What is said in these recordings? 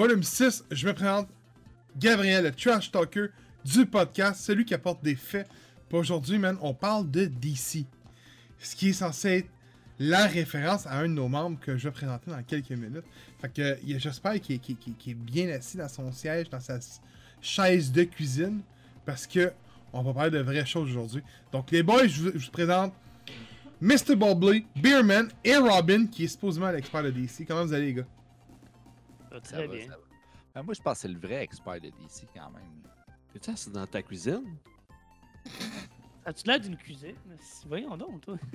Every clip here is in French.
Volume 6. Je me présente Gabriel, le trash talker du podcast, celui qui apporte des faits. Pour aujourd'hui, man, on parle de DC. Ce qui est censé être la référence à un de nos membres que je vais présenter dans quelques minutes. Fait que j'espère qu'il est, est bien assis dans son siège, dans sa chaise de cuisine, parce que on va parler de vraies choses aujourd'hui. Donc les boys, je vous, je vous présente Mr. Bobley, Beerman et Robin, qui est supposément l'expert de DC. Comment vous allez, les gars? Ça va, ça va. Ben, moi, je pense que c'est le vrai expert de DC quand même. T'es-tu assis dans ta cuisine? As-tu l'air d'une cuisine? Voyons donc, toi.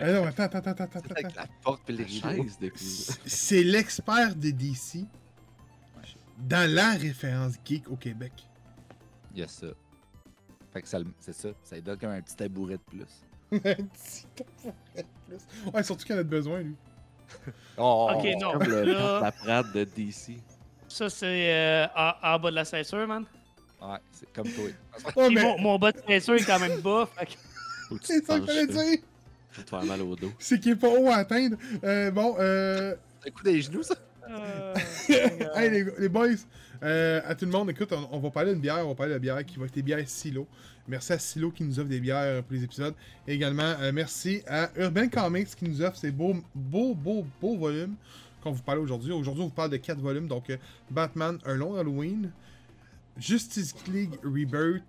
Eh non, attends, attends, attends, attends, Avec attends. la porte et les La rideaux. chaise de cuisine. C'est l'expert de DC dans la référence geek au Québec. Il y a ça. Fait que ça, le- c'est ça. Ça lui donne comme un petit tabouret de plus. Un petit tabouret de plus. ouais, surtout qu'il en a besoin, lui. Oh! Ok, non. Comme le Là- la prade de DC. Ça, c'est euh, en, en bas de la ceinture, man. Ouais, c'est comme toi. Oh, mais mon, mon bas de ceinture est quand même bas. c'est ça que là. dire. Faut te faire mal au dos. C'est qu'il est pas haut à atteindre. Euh, bon, euh. Un coup des genoux, ça? Euh, hey, les, les boys, euh, à tout le monde, écoute, on, va parler d'une bière, on va parler de bière qui va être des bières Silo. Merci à Silo qui nous offre des bières pour les épisodes. Également, euh, merci à Urban Comics qui nous offre ces beaux, beaux, beaux, beaux volumes qu'on vous parle aujourd'hui. Aujourd'hui, on vous parle de quatre volumes. Donc, euh, Batman, Un long Halloween, Justice League Rebirth,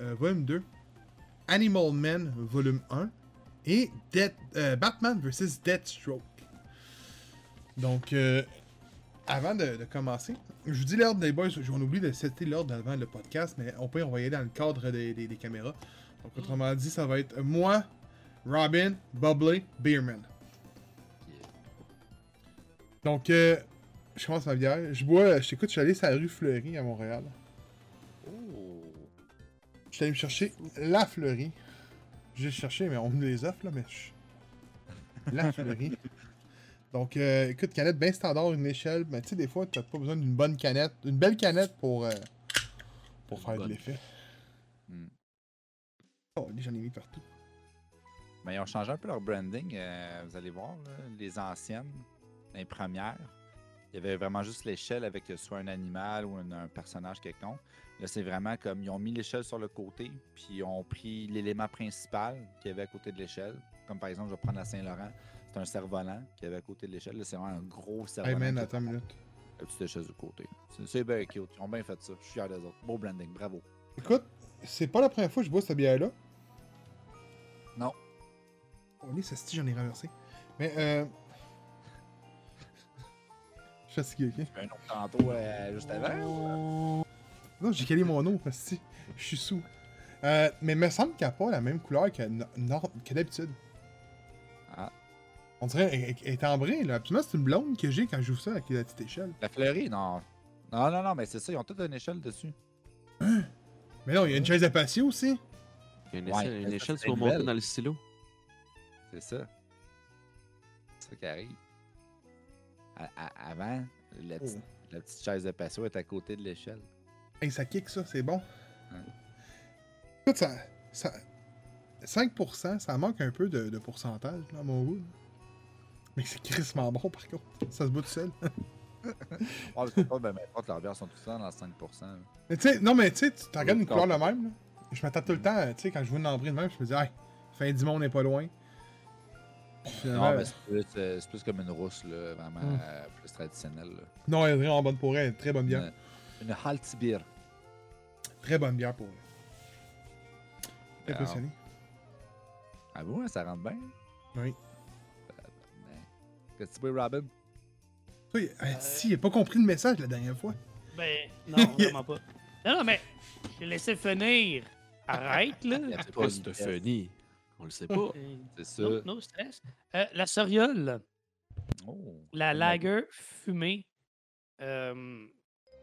euh, volume 2, Animal Man, volume 1, et Death- Batman vs. Deathstroke. Donc, euh, avant de, de commencer, je vous dis l'ordre des boys, j'en oublie de setter l'ordre avant le podcast, mais on peut on va y aller dans le cadre des, des- des caméras. Donc autrement dit, ça va être moi, Robin, Bubbly, Beerman. Donc, euh, je commence ma bière. Je bois, je t'écoute, je suis allé sur la rue Fleury à Montréal. Oh! Je suis allé me chercher la Fleury. J'ai cherché, mais on me les offre, là, mais je... La Fleury. Donc, euh, écoute, canette bien standard, une échelle. Mais tu sais, des fois, t'as pas besoin d'une bonne canette. Une belle canette pour, euh, pour Une faire de l'effet. Hmm. Oh, j'en ai mis partout. Mais ils ont changé un peu leur branding. euh, vous allez voir, là, les anciennes, les premières. Il y avait vraiment juste l'échelle avec soit un animal ou un, un personnage quelconque. Là, c'est vraiment comme ils ont mis l'échelle sur le côté, puis ils ont pris l'élément principal qu'il y avait à côté de l'échelle. Comme par exemple, je vais prendre la Saint-Laurent. C'est un cerf-volant qu'il y avait à côté de l'échelle. Là, c'est vraiment un gros Hey cerf-volant. man, qui a attends une minute. La petite échelle du côté. C'est- bien cute. Ils ont bien fait ça. Je suis fier des autres. Beau branding. Bravo. Écoute, c'est pas la première fois que je bois cette bière-là. Non. Oh, les ceci, j'en ai renversé. Mais, euh. Je suis fatigué, ok? Un autre tantôt euh, juste avant. Non, j'ai calé mon eau, si Je suis sous. Euh, mais il me semble qu'elle n'a pas la même couleur que, no- que d'habitude. Ah. On dirait qu'elle elle est ambrée, là. Absolument, c'est une blonde que j'ai quand j'ouvre ça avec la petite échelle. La fleurie, non. Non, non, non, mais c'est ça. Ils ont toute une échelle dessus. Mais non, il y a une chaise à patio aussi. Il y a une Ouais, échelle, une échelle sur monter dans le stylo. C'est ça. C'est ça qui arrive. À- à- avant, la, petite- Oh. la petite chaise de patio est à côté de l'échelle. Hey, ça kick, ça, c'est bon. Ouais. Écoute, ça, ça. 5%, ça manque un peu de, de pourcentage, là, à mon goût. là. Mais c'est crissement bon, par contre. Ça se bout tout seul. Oh, c'est pas, ben, leurs bières sont tout ça dans 5%. là. Mais tu sais, non, mais tu sais, tu regardes une couleur de même, là. Je m'attends tout le temps, tu sais, quand je vois une lambrée de même, je me dis, hey, fin du monde n'est pas loin. Non, mais c'est plus, euh, c'est plus comme une rousse, là, vraiment Mm. euh, plus traditionnelle. là. non, elle est vraiment bonne pour elle. Très bonne bière. Une, une Haltbier. Très bonne bière pour elle. Ben, Impressionné. Ah bon, hein, ça rentre bien? Oui. Tu veux, Robin? Il- hey, si, il a pas compris le message la dernière fois. ben, non, vraiment pas. Non, non, mais je l'ai laissé finir. Arrête, là. Il y a C'est pas une funny. On le sait pas. Euh, C'est ça. No stress. Euh, la soriole, Oh. la lager fumée. euh,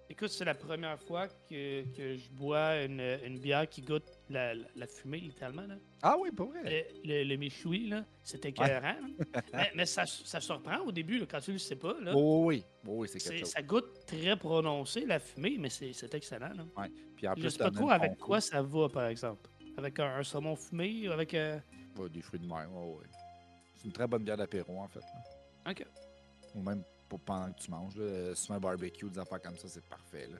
écoute, c'est la première fois que, que je bois une, une bière qui goûte la, la- la fumée, littéralement. Là. Ah oui, pas vrai. Le, le, le méchoui, là, c'était écœurant. là. mais mais ça, ça surprend au début, là, quand tu le sais pas. Là. Oh oui, oh oui, c'est quelque chose. ça goûte très prononcé, la fumée, mais c'est excellent. Là. Puis en Je plus, sais pas trop avec quoi ça va, par exemple. Avec un, un saumon fumé, avec... euh, Ouais, des fruits de mer, ouais, ouais. C'est une très bonne bière d'apéro, en fait. là. Ok. Ou même pour pendant que tu manges. Là. Sur un barbecue, des affaires comme ça, c'est parfait. Là.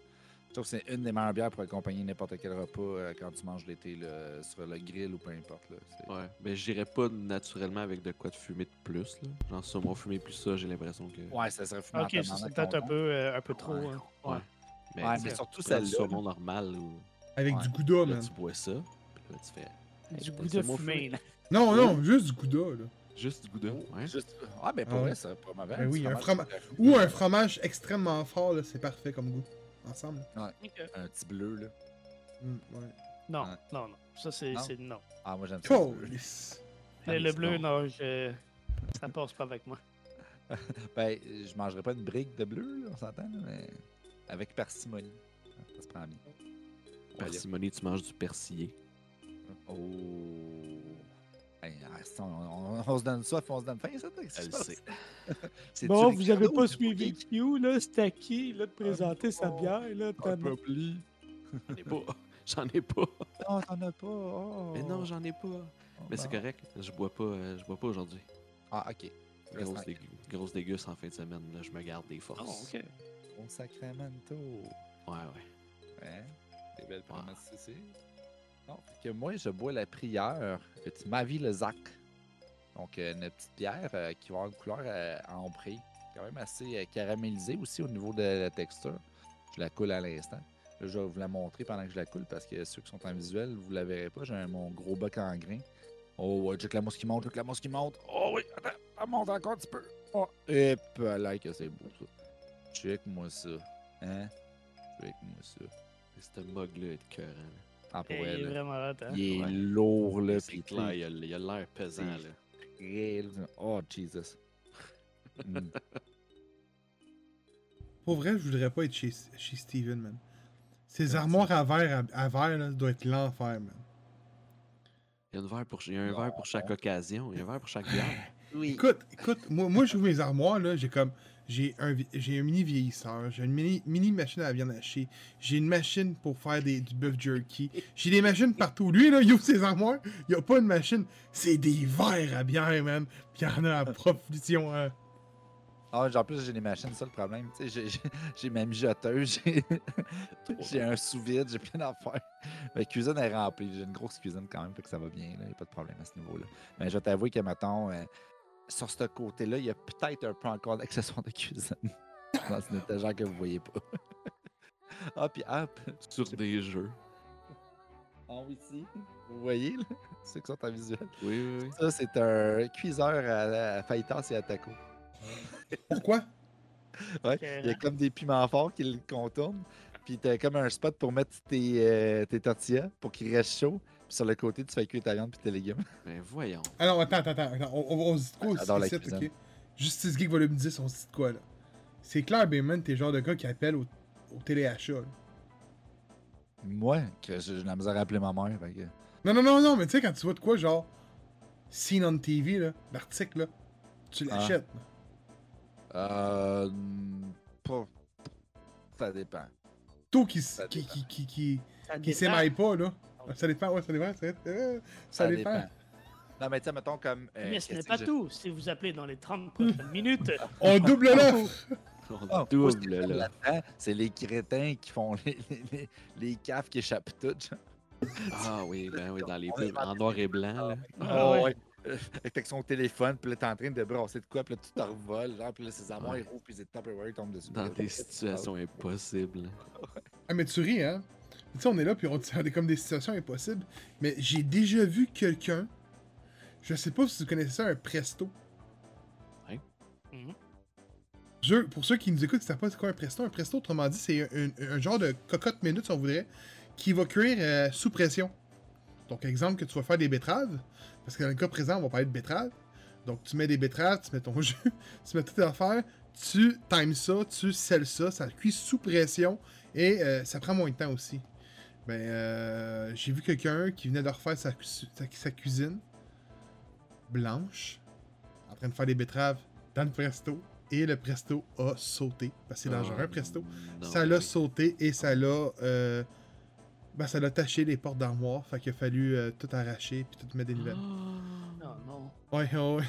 Je trouve que c'est une des meilleures bières pour accompagner n'importe quel repas euh, quand tu manges l'été sur le grill ou peu importe. Là. C'est- Ouais, mais j'irais pas naturellement avec de quoi de fumer de plus. Là. Genre, si on m'a fumé plus ça, j'ai l'impression que. Ouais, ça serait fumant Ok, ça c'est peut-être un peu, euh, un peu trop. Ouais. hein. Ouais. Ouais. Mais, Ouais, surtout du celle-là. saumon normal ou Avec Ouais. du gouda, là, man. tu bois ça. Puis là, tu fais Du Hey, c'est mon fumée. là. Non, non, juste du gouda, là. juste du goût Ouais. Juste... Ah, mais pour Ah vrai, ça serait pas mauvais. Ben oui, un fromage le- Ou un fromage extrêmement fort, là, c'est parfait comme goût. Ensemble. Ok. Un petit bleu, là. Mm, ouais. Non, Ouais. non, non. Ça, c'est Non? non. Ah, moi, j'aime ça. le bleu. Le, le bon. non, je... ça passe pas avec moi. Ben, je mangerais pas une brique de bleu, là, on s'entend, mais avec parcimonie. Ça se prend bien. Parcimonie, tu manges du persillé. Oh. Hey, ah, c'est- on, on- on se donne ça, puis on se donne faim, ça, Elle sait. Bon, vous Ricardo avez ou pas c'est suivi? Q, là, c'était à qui, là, de présenter sa bière, là. J'en ai pas. J'en ai pas. Non, t'en as pas. oh. Mais non, j'en ai pas. Oh, Mais c'est bon. correct. Je bois pas, euh, je bois pas aujourd'hui. Ah, ok. Grosse, dég grosse déguste en fin de semaine. Là, je me garde des forces. Oh, ok. Bon Sacramento. Ouais, ouais. Ouais. Des belles promesses ici. Que moi, je bois la prière de Ma vie le Zac. Donc, euh, une petite bière euh, qui va avoir une couleur euh, ambrée, quand même assez euh, caramélisée aussi au niveau de la texture. Je la coule à l'instant. Je vais vous la montrer pendant que je la coule parce que ceux qui sont en visuel, vous la verrez pas. J'ai mon gros bec en grain. Oh, check la mousse qui monte, check la mousse qui monte. Oh oui, attends, elle monte encore un petit peu. Oh, et là, que c'est beau ça. Check-moi ça. Hein? Check-moi ça. Ce mug-là est cœur. Ah, pour Il est vraiment hot, hein? Il est Ouais. lourd, là. C'est puis clair, il a l'air pesant. Là. Oh, Jesus. Mm. Pour vrai, je voudrais pas être chez, chez Steven, man. Ces armoires à verre, à, à verre, là, doit être l'enfer, man. Il y a, une verre pour, il y a un verre pour chaque occasion. Il y a un verre pour chaque bière. Oui. Écoute, écoute, moi, moi j'ouvre mes armoires, là, j'ai comme. J'ai un, j'ai un mini vieillisseur, j'ai une mini, mini machine à la viande hachée, j'ai une machine pour faire des, du bœuf jerky, j'ai des machines partout. Lui, là, il ouvre ses armoires, il a pas une machine, c'est des verres à bière, man. Puis il y en a à profusion. hein. Ah, en plus, j'ai des machines, c'est ça le problème. Tu sais, j'ai- j'ai- j'ai ma mijoteuse, j'ai j'ai un sous-vide, j'ai plein d'affaires. Ma cuisine est remplie. J'ai une grosse cuisine quand même, fait que ça va bien. Il n'y a pas de problème à ce niveau-là. Mais je vais t'avouer que, mettons, euh, sur ce côté-là, il y a peut-être un peu encore d'accessoires de cuisine dans une étagère que vous voyez pas. ah, puis hop, Sur des jeux. en haut ici, vous voyez, là, ceux qui sont en visuel. Oui, oui, oui. Ça, c'est un cuiseur à, à fajitas et à taco. Pourquoi? Ouais, il y a comme des piments forts qui le contournent. Puis t'as comme un spot pour mettre tes, euh, tes tortillas pour qu'ils restent chauds. Sur le côté, tu fais cuire ta viande puis tes légumes. Ben voyons. Alors, attends, attends, attends. On, on, on se dit quoi aussi, ici, ok? Justice Geek Volume 10, on se dit de quoi, là? C'est clair, Bayman, t'es le genre de gars qui appelle au, au téléachat, là. Moi, que j'ai la misère à appeler ma mère. fait que- Non, non, non, non, mais tu sais, quand tu vois de quoi, genre, Seen on TV, là, l'article, là, tu Ah. l'achètes. là. Euh. Pas. Ça dépend. Toi qui, qui, dépend. qui, qui, qui, qui s'émaille pas, là. Ça dépend, ouais, ça dépend. Ça, euh, ça dépend. Non, mais tu sais, mettons comme. euh, Mais ce n'est pas je- tout. Si vous appelez dans les 30 prochaines minutes, On double l'offre! On Ah, ce qui double, là-dedans, C'est les crétins qui font les, les, les, les caves qui échappent toutes. genre. Ah oui, ben oui, dans les On pubs en noir et blanc. Là. Ah ouais. Euh, Avec son téléphone, puis là, t'es en train de brasser de quoi, puis là, tu te revoles, genre, puis là, ses armoires, Ouais. ils rouvrent, puis les Tupperware tombent dessus. Dans des situations impossibles. Ah, mais tu ris, hein? Tu sais, on est là, puis on dit des- comme des situations impossibles. Mais j'ai déjà vu quelqu'un. Je sais pas si vous connaissez ça, un presto. Mhm. Je- pour ceux qui nous écoutent, c'est pas c'est quoi un presto. Un presto, autrement dit, c'est un, un- un genre de cocotte minute, si on voudrait, qui va cuire euh, sous pression. Donc, exemple, que tu vas faire des betteraves, parce que dans le cas présent, on va parler de betteraves. Donc, tu mets des betteraves, tu mets ton jus, tu mets toutes tes affaires, tu times ça, tu scelles ça, ça cuit sous pression et euh, ça prend moins de temps aussi. Ben, euh, j'ai vu quelqu'un qui venait de refaire sa, cu- sa- sa cuisine blanche, en train de faire des betteraves dans le presto, et le presto a sauté. Parce que c'est dangereux, un presto. Non, ça l'a oui. sauté et ça l'a. euh, ben, ça l'a taché les portes d'armoire. Fait qu'il a fallu euh, tout arracher puis tout mettre des nouvelles. non, non. Ouais, ouais.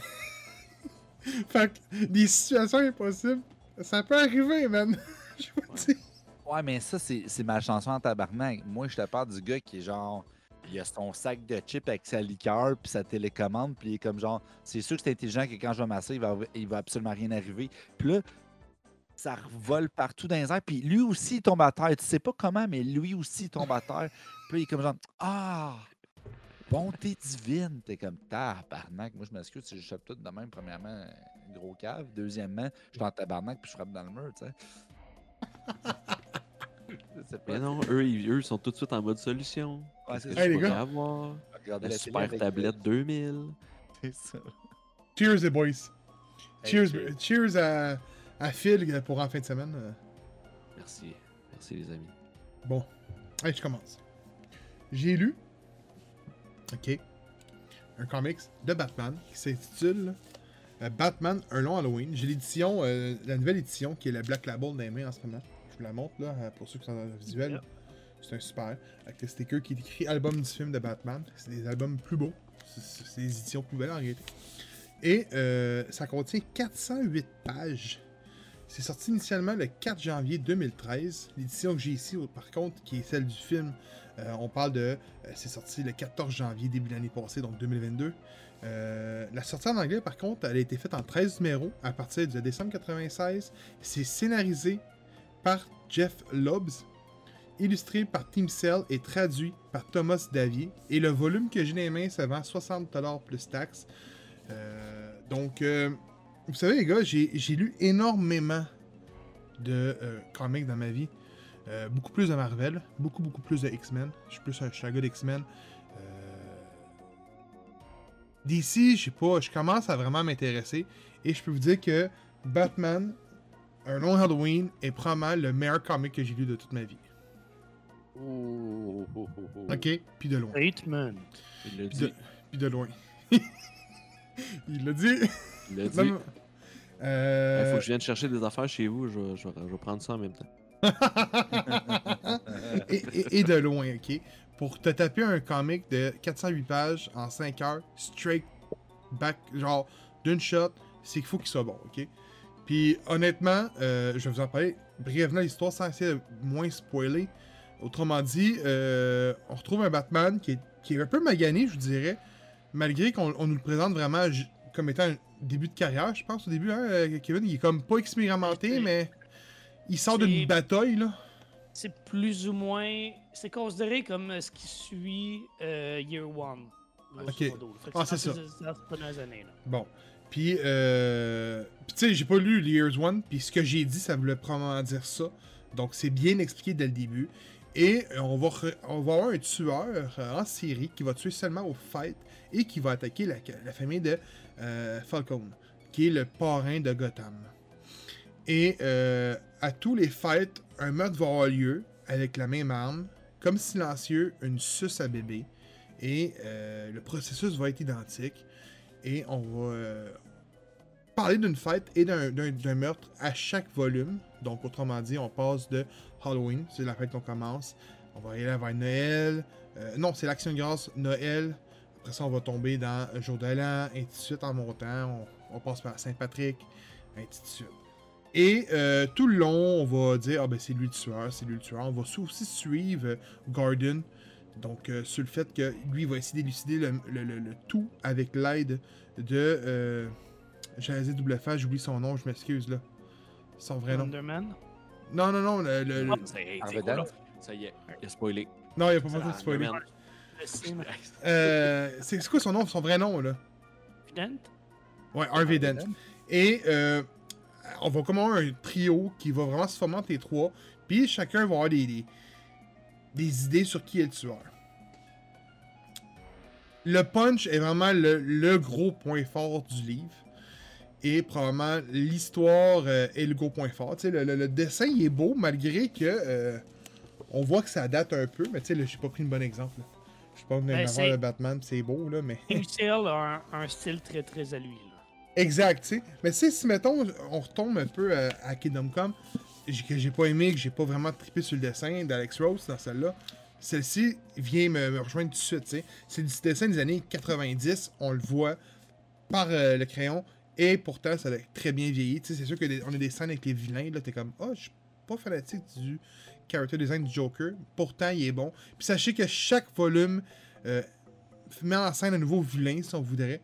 fait que des situations impossibles. Ça peut arriver, man. Je vous dis. Ouais, mais ça, c'est ma chanson en tabarnak. Moi, je te parle du gars qui est genre. Il a son sac de chips avec sa liqueur, puis sa télécommande, puis il est comme genre. C'est sûr que c'est intelligent que quand je vais masser, il va, il va absolument rien arriver. Puis là, ça revole partout dans les airs, puis lui aussi, il tombe à terre. Tu sais pas comment, mais lui aussi, il tombe à terre. Puis il est comme genre. Ah! Bonté divine! T'es comme tabarnak. Moi, je m'excuse si je chope tout de même. Premièrement, gros cave. Deuxièmement, je suis en tabarnak, puis je frappe dans le mur, tu sais. Mais non, eux, ils, eux, sont tout de suite en mode solution. Ouais, c'est. Hey, je les gars. avoir? Regardez La la super tablette 2000. euh, C'est ça. Cheers, les boys. Hey, Cheers, cheers. cheers à, à Phil pour en fin de semaine. Merci. Merci, les amis. Bon, allez, je commence. J'ai lu, ok, un comics de Batman qui s'intitule euh, Batman Un long Halloween. J'ai l'édition, euh, la nouvelle édition qui est la Black Label mains en ce moment. Vous la montre là euh, pour ceux qui sont dans le visuel. Yep. C'est un super. Avec le sticker qui est écrit album du film de Batman. C'est des albums plus beaux. C'est- des éditions plus belles en réalité. Et euh, ça contient 408 pages. C'est sorti initialement le 4 janvier 2013. L'édition que j'ai ici, par contre, qui est celle du film, euh, on parle de. euh, c'est sorti le 14 janvier, début de l'année passée, donc 2022. Euh, la sortie en anglais, par contre, elle a été faite en 13 numéros à partir de décembre 96. C'est scénarisé par Jeff Lobbs, illustré par Team Cell et traduit par Thomas Davier. Et le volume que j'ai dans les mains, ça vend 60$ plus taxes. Euh, donc, euh, vous savez, les gars, j'ai lu énormément de euh, comics dans ma vie. Beaucoup plus de Marvel, beaucoup, beaucoup plus de X-Men. Je suis plus un, je d'X-Men. DC, je sais pas, je commence à vraiment m'intéresser. Et je peux vous dire que Batman, Un long Halloween, est probablement le meilleur comic que j'ai lu de toute ma vie. Oh, oh, oh, oh. Ok? Puis de loin. Statement. Il l'a Puis de, dit. puis de loin. Il l'a dit. Il l'a dit. Il Euh, faut que je vienne chercher des affaires chez vous. Je vais, je vais- je vais prendre ça en même temps. et, et- et de loin, ok? Pour te taper un comic de 408 pages en 5 heures, straight back, genre d'une shot, c'est qu'il faut qu'il soit bon, ok? Puis honnêtement, euh, je vais vous en parler brièvement l'histoire sans essayer de moins spoiler. Autrement dit, euh, on retrouve un Batman qui est, qui est un peu magané, je vous dirais, malgré qu'on on nous le présente vraiment comme étant un début de carrière, je pense, au début, hein, euh, Kevin, il est comme pas expérimenté, mais il sort d'une bataille, là. C'est plus ou moins. C'est considéré comme ce qui suit euh, Year One. Ok. modo. Ah, c'est ça. années. Bon. Puis, euh... tu sais, j'ai pas lu Years One, puis ce que j'ai dit, ça voulait probablement dire ça. Donc, c'est bien expliqué dès le début. Et euh, on va, avoir un tueur euh, en série qui va tuer seulement au fight et qui va attaquer la, famille de euh, Falcon, qui est le parrain de Gotham. Et euh, à tous les fights, un meurtre va avoir lieu avec la même arme, comme silencieux, une suce à bébé. Et le processus va être identique. Et on va euh, parler d'une fête et d'un- meurtre à chaque volume. Donc, autrement dit, on passe de Halloween, c'est la fête qu'on commence. On va aller vers Noël. Euh, non, c'est l'Action de grâce, Noël. Après ça, on va tomber dans Jour de l'An, ainsi de suite en montant. On, passe par Saint-Patrick, ainsi de suite. Et euh, tout le long, on va dire, ah ben c'est lui le tueur, c'est lui le tueur. On va aussi suivre Gordon, donc euh, sur le fait que lui il va essayer d'élucider le, le- le- le tout avec l'aide de... Euh, J'allais dire double face, j'oublie son nom, je m'excuse là. Son vrai nom. Wonder Man. Non, non, non, le... le- le- Ah, cool. Ça y est, il a spoilé. Non, il n'y a pas besoin de spoiler. Euh, c'est quoi son nom, son vrai nom là? Dent? Ouais, Harvey Dent. Et euh, on va comme avoir un trio qui va vraiment se former entre les trois. Puis chacun va avoir des, des, des idées sur qui est le tueur. Le punch est vraiment le, le gros point fort du livre. Et probablement l'histoire euh, est le gros point fort. Le, le- le dessin il est beau malgré que euh, on voit que ça date un peu. Mais tu sais, j'ai pas pris le bon exemple. là. Je sais pas Ben, une c'est- de Batman, c'est beau là, mais. Sale a un, un style très très à lui. Là. Exact, tu sais. Mais tu sais, si mettons, on retombe un peu à, à Kingdom Come, que j'ai pas aimé, que j'ai pas vraiment trippé sur le dessin d'Alex Rose dans celle-là, celle-ci vient me, rejoindre tout de suite. C'est du dessin des années 90, on le voit par euh, le crayon, Et pourtant, ça a très bien vieilli. C'est sûr qu'on a des scènes avec les vilains. Là, t'es comme, oh, je suis pas fanatique du character design du Joker. Pourtant, il est bon. Puis sachez que chaque volume euh, met en scène un nouveau vilain, si on voudrait,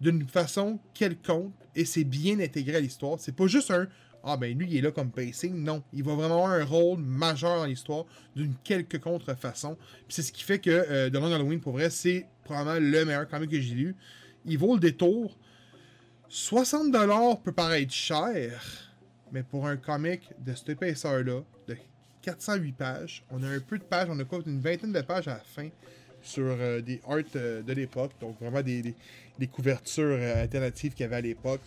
d'une façon quelconque. Et c'est bien intégré à l'histoire. C'est pas juste un. Ah ben lui, il est là comme pacing. Non, il va vraiment avoir un rôle majeur dans l'histoire d'une quelque contrefaçon. Puis c'est ce qui fait que euh, The Long Halloween, pour vrai, c'est probablement le meilleur comic que j'ai lu. Il vaut le détour. 60$ peut paraître cher, mais pour un comic de cette épaisseur-là, de 408 pages, on a un peu de pages, on a quoi, une vingtaine de pages à la fin sur euh, des arts euh, de l'époque, donc vraiment des, couvertures euh, alternatives qu'il y avait à l'époque.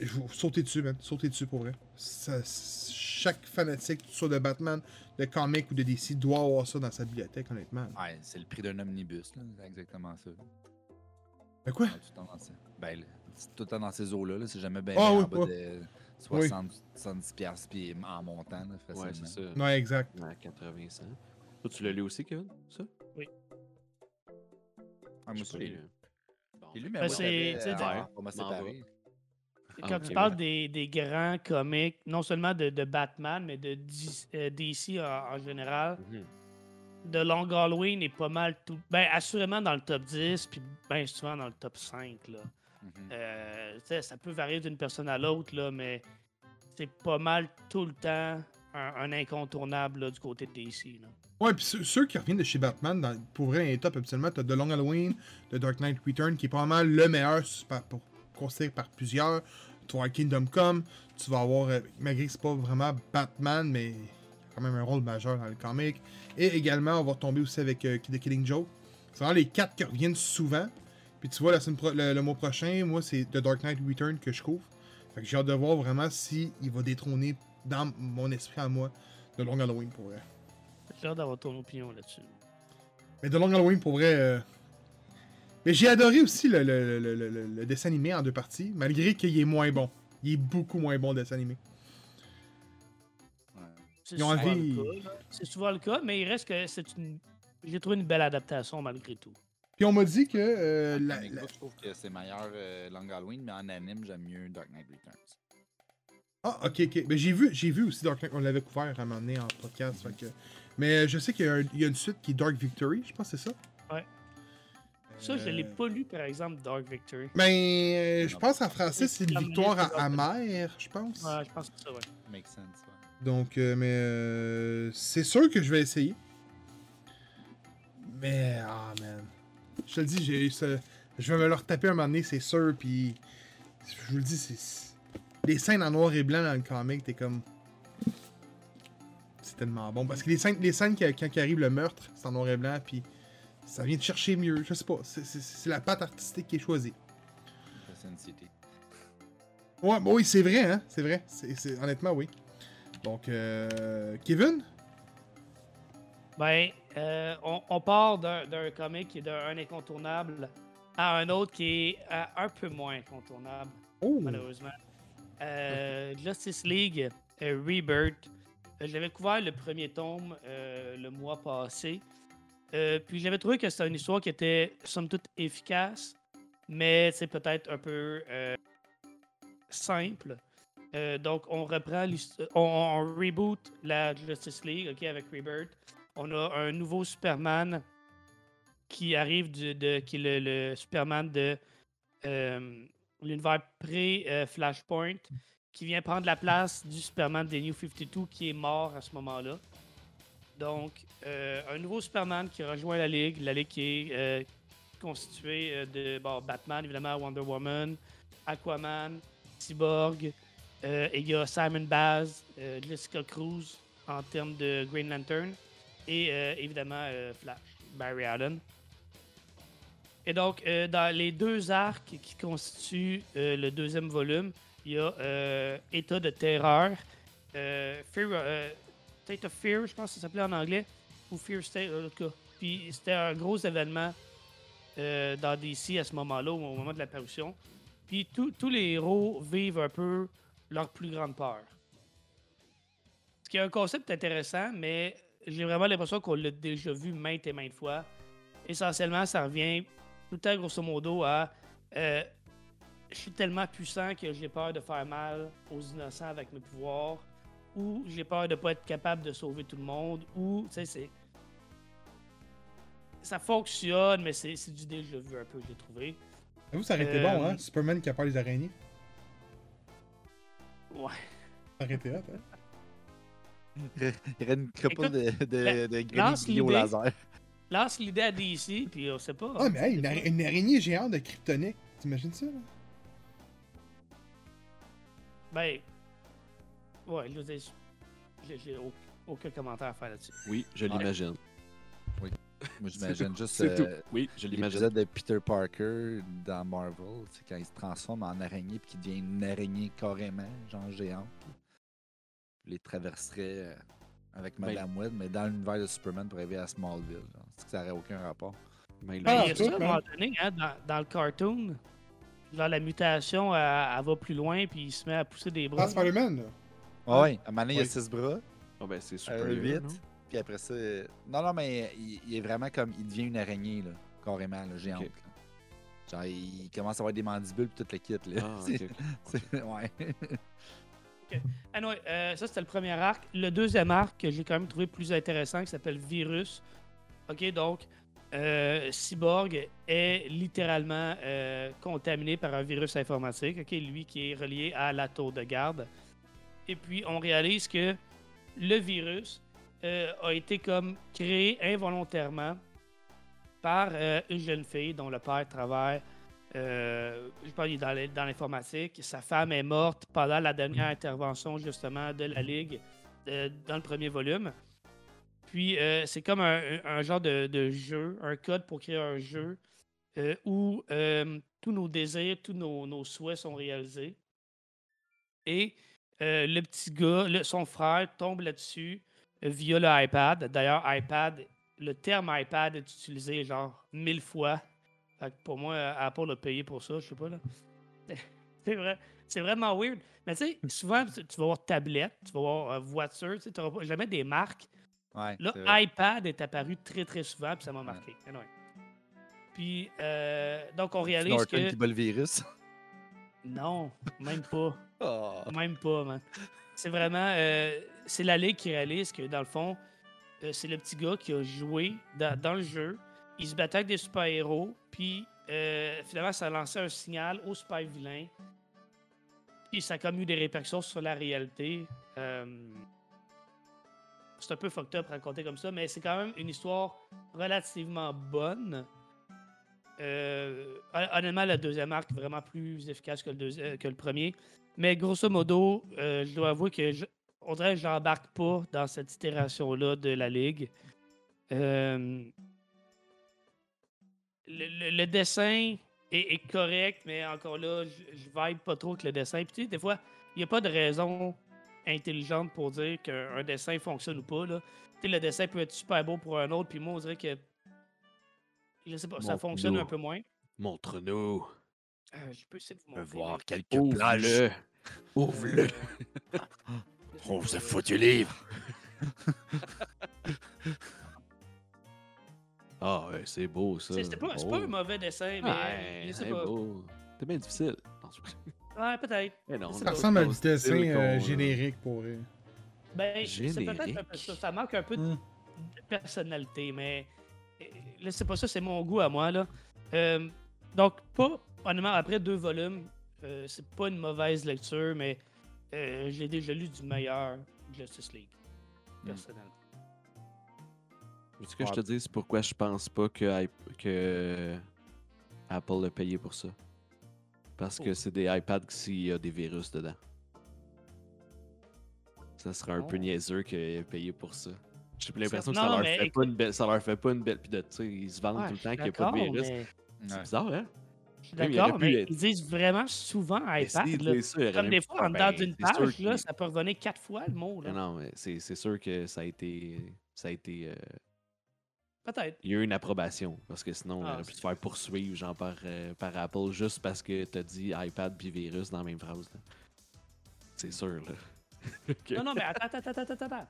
Euh, sautez dessus, man. Sautez dessus pour vrai. Ça, chaque fanatique, soit de Batman, de comic ou de DC, doit avoir ça dans sa bibliothèque, honnêtement. Ouais, c'est le prix d'un omnibus, là. C'est exactement ça. Mais quoi? Ouais, tout, le temps dans ces... ben, tout le temps dans ces eaux-là. -là, c'est jamais bien Ah oui, en bas ouais. de 60, 70 piastres, puis en montant, là, Ouais, facilement. c'est ça. Ouais, exact. À 80 cents. Toi, tu l'as lu aussi, Kevin? Ça? Ah, moi, Je j'ai lu. Bon. J'ai lu, mais Ben, moi, c'est- euh, Quand ok, tu parles ouais. des, des grands comics, non seulement de, de Batman, mais de DC, euh, DC en, en général, Mhm. de Long Halloween est pas mal tout. Ben, assurément dans le top 10, puis bien souvent dans le top 5. Là. Mhm. Euh, ça peut varier d'une personne à l'autre, là, mais c'est pas mal tout le temps un, un incontournable là, du côté de DC. Là. Ouais, puis ceux, ceux qui reviennent de chez Batman, dans, pour vrai, les top, absolument, t'as The Long Halloween, The Dark Knight Return, qui est probablement le meilleur, par, pour, considéré par plusieurs. Tu vas Kingdom Come, tu vas avoir, euh, malgré que c'est pas vraiment Batman, mais il a quand même un rôle majeur dans le comic. Et également, on va retomber aussi avec euh, The Killing Joke. C'est vraiment les quatre qui reviennent souvent. Puis tu vois, la semaine pro- le, le mois prochain, moi, c'est The Dark Knight Return que je couvre. Fait que j'ai hâte de voir vraiment si il va détrôner dans mon esprit à moi The Long Halloween pour vrai. J'ai hâte d'avoir ton opinion là-dessus. Mais The Long Halloween, pour vrai. euh, Mais j'ai adoré aussi le, le- le- le- le- le dessin animé en deux parties, malgré qu'il est moins bon. Il est beaucoup moins bon, le dessin animé. Ouais. C'est Ils ont souvent, envie- souvent le cas, mais il reste que c'est une. J'ai trouvé une belle adaptation malgré tout. Puis on m'a dit que. euh, la- la- je trouve que c'est meilleur euh, Long Halloween, mais en anime, j'aime mieux Dark Knight Returns. Ah, ok, ok. Mais j'ai vu, j'ai vu aussi Dark Knight, on l'avait couvert à un moment donné en podcast. fait que- Mais je sais qu'il y, y a une suite qui est Dark Victory, je pense que c'est ça? Ouais. Ça, je l'ai Euh, pas lu, par exemple, Dark Victory. Mais euh, je pense en français, c'est une victoire amère, je pense. Ouais, je pense que ça, ouais. Make sense, ouais. Donc, euh, mais euh, c'est sûr que je vais essayer. Mais, ah, man. Je te le dis, j'ai ce- je vais me le retaper un moment donné, c'est sûr. Puis, je vous le dis, c'est. Les scènes en noir et blanc dans le comic, t'es comme. C'est tellement bon. Parce que les scènes, les scènes qui, quand il arrive le meurtre, c'est en noir et blanc, puis ça vient de chercher mieux. Je sais pas. c'est- C'est c'est la patte artistique qui est choisie. City. Ouais, bah oui, c'est vrai, hein. C'est vrai. C'est- c'est- honnêtement, oui. Donc, euh, Kevin? Ben, euh, on, on part d'un d'un comic qui est d'un incontournable à un autre qui est euh, un peu moins incontournable, Oh! malheureusement. Euh, Justice League euh, Rebirth. Euh, J'avais couvert le premier tome euh, le mois passé. Euh, puis j'avais trouvé que c'était une histoire qui était somme toute efficace, mais c'est peut-être un peu euh, simple. Euh, donc on reprend on, on reboot la Justice League, ok, avec Rebirth. On a un nouveau Superman qui arrive du- de, qui est le, Superman de l'univers pré-Flashpoint, qui vient prendre la place du Superman des New 52 qui est mort à ce moment-là. Donc, euh, un nouveau Superman qui rejoint la Ligue, la Ligue qui est euh, constituée euh, de Batman, évidemment, Wonder Woman, Aquaman, Cyborg, et il y a Simon Baz, Jessica Cruz en termes de Green Lantern, et évidemment Flash, Barry Allen. Et donc, dans les deux arcs qui constituent le deuxième volume, il y a État de terreur, Fear, State of Fear, je pense que ça s'appelait en anglais, ou Fear State, en tout cas. Puis c'était un gros événement euh, dans DC à ce moment-là, au moment de la parution. Puis tous tous les héros vivent un peu leur plus grande peur. Ce qui est un concept intéressant, mais j'ai vraiment l'impression qu'on l'a déjà vu maintes et maintes fois. Essentiellement, ça revient tout le temps, grosso modo, à euh, je suis tellement puissant que j'ai peur de faire mal aux innocents avec mes pouvoirs, ou j'ai peur de pas être capable de sauver tout le monde, ou, tu sais, c'est. Ça fonctionne, mais c'est c'est du déjà vu un peu, j'ai trouvé. Vous, ça aurait été Euh, bon, hein? Superman qui a peur des araignées. Ouais. Ça aurait été hot, hein? Il y aurait une de, de, la- de lance grenouilles au l'idée. laser. Lance l'idée à DC, puis on sait pas. Ah, mais hey, ara- une araignée géante de kryptonique. T'imagines ça, là? Ben. Ouais, je veux dire, j'ai- j'ai au- aucun commentaire à faire là-dessus. Oui, je l'imagine. Moi, j'imagine juste C'est tout. euh, Oui, je l'épisode de Peter Parker dans Marvel, c'est quand il se transforme en araignée puis qu'il devient une araignée carrément, genre géante. Il les traverserait euh, avec Ben- Madame Web, mais dans l'univers de Superman pour arriver à Smallville. C'est que ça n'aurait aucun rapport. Mais Ah, il y a ça, à un man. moment donné, hein, dans, dans le cartoon. Genre, la mutation, elle, elle va plus loin, puis il se met à pousser des bras. Ah, Spider-Man, là. Ah ouais, à un moment donné, il y a Oui. six bras, Ah ben, c'est super. euh, vite, puis après ça. euh, Non, non, mais il, il est vraiment comme. Il devient une araignée, là, carrément, là, géante. Ok. là. Genre, il commence à avoir des mandibules puis tout le kit, là. Ah, C'est- ok, ok. c'est- ouais. Anyway, euh, ça c'était le premier arc. Le deuxième arc que j'ai quand même trouvé plus intéressant, qui s'appelle Virus. Ok, donc euh, Cyborg est littéralement euh, contaminé par un virus informatique. Ok, lui qui est relié à la tour de garde. Et puis on réalise que le virus euh, a été comme créé involontairement par euh, une jeune fille dont le père travaille euh, je dans l'in- dans l'informatique. Sa femme est morte pendant la dernière intervention, justement, de la Ligue dans le premier volume. Puis, c'est comme un, genre de, de jeu, un code pour créer un jeu où tous nos désirs, tous nos, nos souhaits sont réalisés. Et euh, le petit gars, le- son frère, tombe là-dessus euh, via le iPad. D'ailleurs, iPad, le terme iPad est utilisé genre mille fois fait que pour moi, Apple a payé pour ça, je sais pas là. C'est vrai. C'est vraiment weird. Mais tu sais, souvent, tu vas voir tablette, tu vas voir euh, voiture, tu n'auras jamais des marques. ouais Là, iPad est apparu très très souvent, puis ça m'a marqué. Anyway. Puis, euh, donc on réalise Norton que. qui bat le virus. Non, même pas. Ah. Même pas, man. C'est vraiment. euh, c'est la Ligue qui réalise que, dans le fond, euh, c'est le petit gars qui a joué dans, dans le jeu. Il se battait avec des super-héros. Puis, euh, finalement, ça a lancé un signal aux super-vilains. Puis, ça a comme eu des répercussions sur la réalité. C'est un peu fucked up raconter comme ça, mais c'est quand même une histoire relativement bonne. Hon- honnêtement, le deuxième arc est vraiment plus efficace que le, que le premier. Mais grosso modo, euh, je dois avouer que je, on dirait que j'embarque pas dans cette itération-là de la Ligue. Euh, le, le- le dessin est, est correct, mais encore là, je, je vibe pas trop avec le dessin. Puis tu sais, des fois, il n'y a pas de raison intelligente pour dire qu'un dessin fonctionne ou pas. Là. Tu sais, le dessin peut être super beau pour un autre, puis moi, on dirait que. Je sais pas, ça fonctionne un peu moins. Montre-nous. Euh, je peux essayer de vous Je montrer. voir quelques Ouvre-le. plages. Ouvre-le. On vous a foutu le livre. ah ouais, c'est beau ça. C'est pas, un mauvais dessin, mais c'est beau. C'est bien difficile. Ouais, peut-être. Ça ressemble à du dessin euh, générique pour eux. Ben, c'est peut-être un peu Générique. ça. Ça manque un peu de, Hmm. de personnalité, mais euh, là, c'est pas ça, c'est mon goût à moi. là. Euh, donc, pas, honnêtement, après deux volumes, euh, c'est pas une mauvaise lecture, mais euh, j'ai déjà lu du meilleur Justice League, personnellement. Veux-tu que je te dise pourquoi je pense pas que, Apple a payé pour ça? Parce que Oh. c'est des iPads s'il y a des virus dedans. Ça serait un peu Oh. niaiseux qu'il ait payé pour ça. J'ai l'impression que Non, ça leur, mais fait pas une belle, ça leur fait pas une belle. Puis de, ils se vendent Ouais, tout le je temps qu'il n'y a pas de virus. mais- C'est Ouais. bizarre, hein? Je suis Même, il d'accord, mais ils disent vraiment souvent iPad. Là. aurait Comme des fois, en dedans ben, d'une sûr page, là, ça peut revenir quatre fois le mot. Là. Non, non, mais c'est c'est sûr que ça a été. Ça a été. euh, Peut-être. il y a eu une approbation. Parce que sinon, on Ah, aurait pu te faire poursuivre genre, par, euh, par Apple juste parce que t'as dit iPad puis virus dans la même phrase. là. C'est sûr, là. Non, non, mais attends, attends, attends, attends, attends.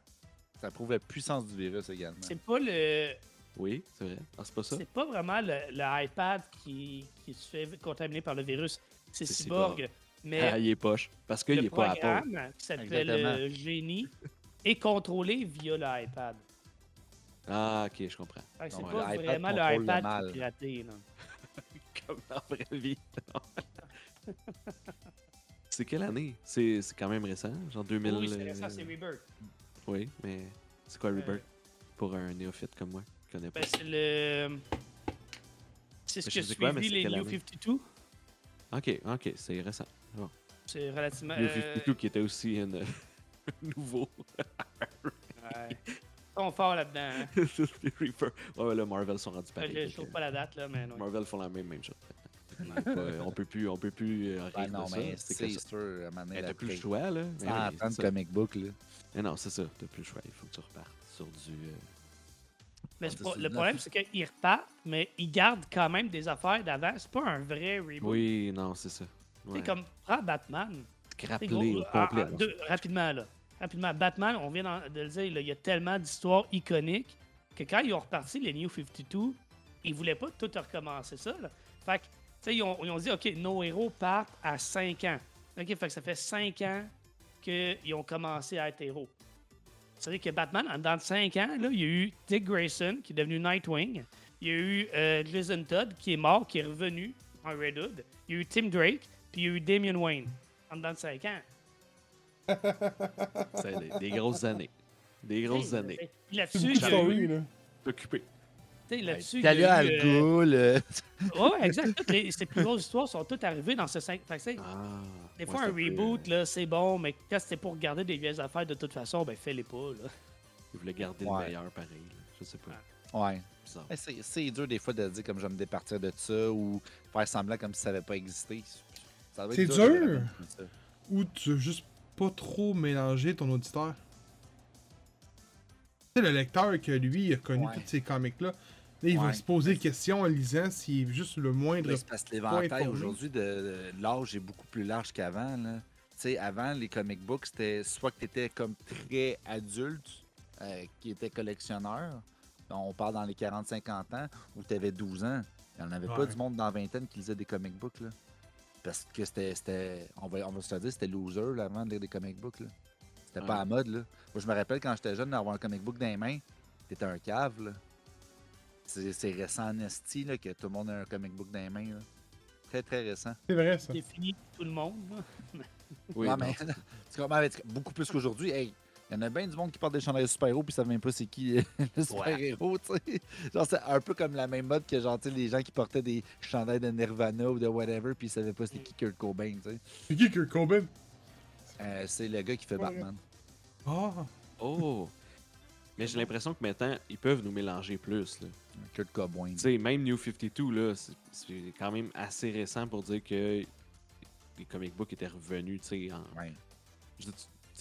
Ça prouve la puissance du virus également. C'est pas le. Oui, c'est vrai. Ah, c'est pas ça? C'est pas vraiment le, le iPad qui, qui se fait contaminer par le virus. c'est Cyborg. Mais Ah, il est poche. Parce qu'il le est pas Apple. programme qui s'appelle euh, Génie est contrôlé via l'iPad. Ah, ok, je comprends. C'est pas vraiment le l'iPad mal. qui est piraté. Là. Comme dans la vraie vie. c'est quelle année? C'est c'est quand même récent, genre 2000. Oui, c'est récent, euh, c'est Rebirth. Oui, mais c'est quoi Euh, Rebirth? Pour un néophyte comme moi, pas. Ben, c'est le. C'est ce Mais que je quoi, suivi les New année? 52. Ok, ok, c'est récent. Bon. C'est relativement. New euh, 52 qui était aussi une... nouveau. ouais. Ils sont forts là-dedans. Hein. Reaper. Ouais, ouais, là, Marvel sont rendus Je pareil. je trouve que pas la date, là, mais non. Marvel font la même, même chose. On peut pas- on peut plus, on peut plus euh, Ben non, de ça. mais C'est sûr, à un la T'as plus le choix, là. Sans oui, comic book, là. Mais non, c'est ça. T'as plus le choix. Il faut que tu repartes sur du. euh, Mais pas- le problème, c'est qu'ils repartent, mais ils gardent quand même des affaires d'avant. C'est pas un vrai reboot. Oui, non, c'est ça. C'est Ouais. comme, prends Batman. Au complet. deux- rapidement, là. Rapidement, Batman, on vient de le dire, là, il y a tellement d'histoires iconiques que quand ils ont reparti les New 52, ils voulaient pas tout recommencer ça. Là. Fait que, tu sais, ils ont, ils ont dit, OK, nos héros partent à 5 ans. OK, fait que ça fait 5 ans qu'ils ont commencé à être héros. C'est-à-dire que Batman, en dans 5 ans, là, il y a eu Dick Grayson, qui est devenu Nightwing. Il y a eu euh, Jason Todd, qui est mort, qui est revenu en Red Hood. Il y a eu Tim Drake, puis il y a eu Damian Wayne. En dedans de 5 ans. C'est des, des grosses années. Des grosses années. Là-dessus, eu- là. Occupé. Là-dessus, il y T'as lu a Al eu, euh, Ghul, euh, Ouais, exact. Toutes les, ces plus grosses histoires sont toutes arrivées dans ce 5. Fait que, t'sais, Ah. des fois, c'est un reboot, euh, là, c'est bon, mais quand c'était pour garder des vieilles affaires, de toute façon, ben fais-les pas. Là. Ils voulaient garder Ouais. le meilleur pareil. là. Je sais pas. Ouais. C'est c'est dur des fois de dire comme je vais me départir de ça ou faire semblant comme si ça n'avait pas existé. Ça doit être C'est dur. Ou tu veux juste pas trop mélanger ton auditeur? Tu sais, le lecteur que lui, il a connu Ouais. tous ces comics-là, là, il va Ouais. se poser des questions en lisant s'il est juste le moindre. Parce que l'éventail aujourd'hui de, de l'âge est beaucoup plus large qu'avant. Tu sais, avant, les comic books, c'était soit que tu étais comme très adulte, euh, qui était collectionneur, on parle dans les 40-50 ans, ou tu avais 12 ans. Il n'y en avait pas du monde dans la vingtaine qui lisait des comic books. Là. Parce que c'était, c'était- on, va, on va se dire, c'était loser là, avant de lire des comic books. Là. C'était pas à mode. Là. Moi, je me rappelle quand j'étais jeune d'avoir un comic book dans les mains, t'étais un cave. Là. C'est, récent en esti là, que tout le monde a un comic book dans les mains. là. Très, très récent. C'est vrai, ça. C'est fini pour tout le monde. là. Oui, non, mais mais beaucoup plus qu'aujourd'hui. Hey, il y en a bien du monde qui porte des chandails de super-héros puis ils savent même pas c'est qui euh, le super-héros, tu sais. Genre, c'est un peu comme la même mode que genre, tu sais, les gens qui portaient des chandails de Nirvana ou de whatever puis ils savaient pas c'est qui Kurt Cobain, tu sais. C'est qui Kurt Cobain? Euh, c'est le gars qui fait Ouais. Batman. Ah! Oh! Mais j'ai l'impression que maintenant, ils peuvent nous mélanger plus. Là. Kurt Cobain. Tu sais, même New 52, là, c'est- quand même assez récent pour dire que les comic books étaient revenus, tu sais, en... Ouais. Je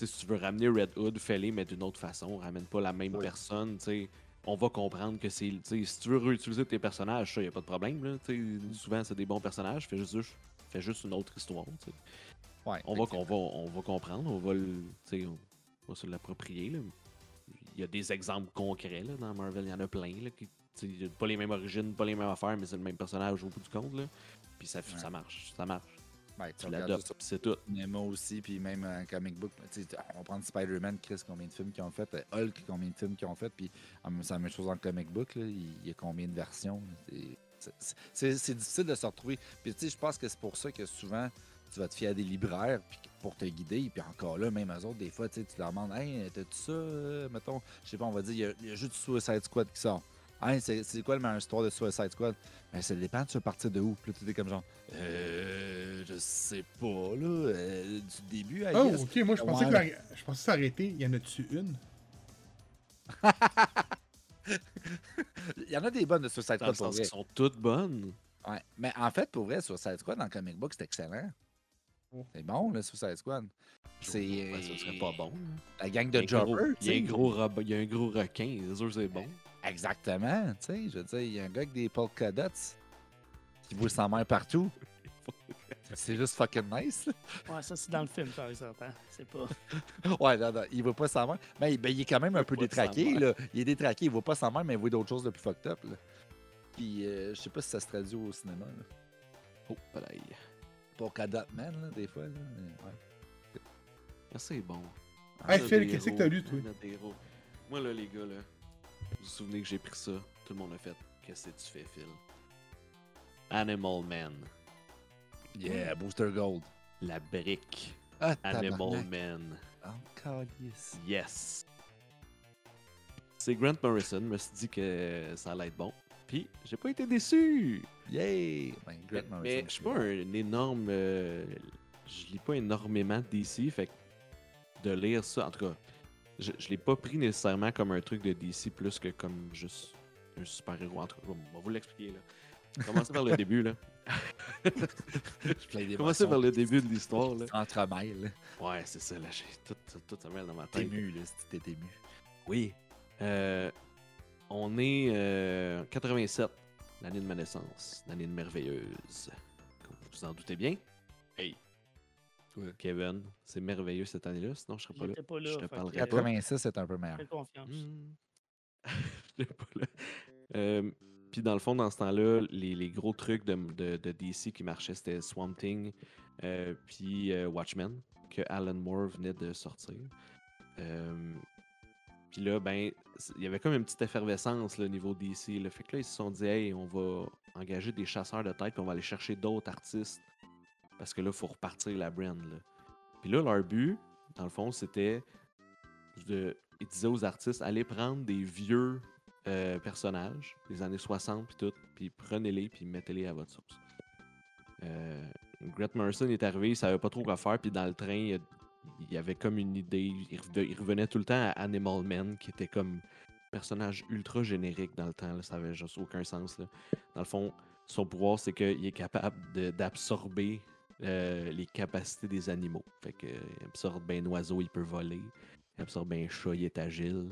si tu veux ramener Red Hood, fais-les, mais d'une autre façon. Ramène pas la même personne, tu sais. On va comprendre que c'est... Si tu veux réutiliser tes personnages, ça, y a pas de problème, là. Mm. Souvent, c'est des bons personnages. Fais juste, fais juste une autre histoire. Ouais, On va, on, va, on va comprendre, on va, le, on va se l'approprier. Y a des exemples concrets là, dans Marvel, il y en a plein. Là, qui, pas les mêmes origines, pas les mêmes affaires, mais c'est le même personnage au bout du compte. Là. Puis ça, Ouais. ça marche, ça marche. Ouais, tu l'adoptes, puis c'est tout. cinéma aussi, puis même un comic book. On va prendre Spider-Man, Chris, combien de films qu'ils ont fait. euh, Hulk, combien de films qu'ils ont fait. Puis en même- c'est la même chose dans le comic book. Là. Il y a combien de versions. C'est- difficile de se retrouver. Puis je pense que c'est pour ça que souvent, tu vas te fier à des libraires puis pour te guider. Puis encore là, même eux autres, des fois, tu sais, tu leur demandes Hey, t'as-tu ça euh, Mettons, je sais pas, on va dire, il y a- il y, a juste Suicide Squad qui sort. Hey, c'est quoi le meilleure histoire de Suicide Squad? Ben, Ça dépend, tu veux partir de où? Puis là, tu comme genre Euh, je sais pas, là. euh, du début, I Oh, ok, moi je pensais Ouais. que la- je pensais s'arrêter. Il y en a-tu une? Il y en a des bonnes de Suicide Squad pour vrai. qu'ils sont toutes bonnes. Ouais. Mais en fait, pour vrai, Suicide Squad dans le comic book, c'est excellent. C'est bon, le Suicide Squad. C'est Ouais, ça serait pas bon. là. la gang de Jobber. Il y a un gros robot- il y a un gros requin, c'est sûr c'est bon. Exactement. Tu sais, je veux dire, il y a un gars avec des polka dots qui voit sa mère partout. C'est juste fucking nice. Ouais, ça, c'est dans le film, par exemple. hein. C'est pas. Ouais, non, non, il voit pas sa mère. Mais ben, il est quand même un peu détraqué. Là. Il est détraqué, il voit pas sa mère, mais il voit d'autres choses de plus fucked up. Là. Puis, euh, je sais pas si ça se traduit au cinéma. là. Oh, pareil. Polkadot Man, là, des fois. Là. mais ouais. Ah, c'est bon. Hey, Phil, qu'est-ce que t'as lu, toi? Moi, là, les gars, là, vous vous souvenez que j'ai pris ça? Tout le monde a fait. Qu'est-ce que tu fais, Phil? Animal Man. Yeah, Booster Gold. La brique. Ah, Animal. Man. Oh, calice. Yes. C'est Grant Morrison. Je me suis dit que ça allait être bon. Puis, j'ai pas été déçu. Yay! Ben, Mais je suis pas un énorme. euh, je lis pas énormément de DC. Fait que de lire ça, en tout cas, je, je l'ai pas pris nécessairement comme un truc de DC plus que comme juste un super-héros. En tout cas, on va vous l'expliquer là. Commencez par le début là. Commencez par le début de l'histoire là. s'entremêlent, là. Ouais, c'est ça là. J'ai tout, tout, tout ça mêle dans ma T'es tête. ému, là, si t'es ému. Oui. Euh, on est euh, 87, l'année de ma naissance, l'année de merveilleuse. Comme vous vous en doutez bien. Hey. Ouais. Kevin, c'est merveilleux cette année-là, sinon je serais pas là. J'étais pas là. Je te parlerai que, pas. 86, c'est un peu meilleur. Fais confiance. J'étais pas là. Euh, Puis dans le fond, dans ce temps-là, les, les gros trucs de, de- de DC qui marchaient, c'était Swamp Thing, euh, puis euh, Watchmen, que Alan Moore venait de sortir. Puis là, ben, il y avait comme une petite effervescence au niveau DC. Là. Fait que là, ils se sont dit, hey, on va engager des chasseurs de tête, puis on va aller chercher d'autres artistes. Parce que là, il faut repartir la brand. Là. Puis là, leur but, dans le fond, c'était. Ils disaient aux artistes, allez prendre des vieux euh, personnages des années 60 puis tout, puis prenez-les puis mettez-les à votre sauce. Euh, Grant Morrison est arrivé, il savait pas trop quoi faire, puis dans le train, il a- il y avait comme une idée, il reve- il revenait tout le temps à Animal Man, qui était comme personnage ultra générique dans le temps, là, ça avait juste aucun sens. Là. Dans le fond, son pouvoir, c'est qu'il est capable d'absorber euh, les capacités des animaux. Fait que, il absorbe un oiseau, il peut voler. Il absorbe un chat, il est agile.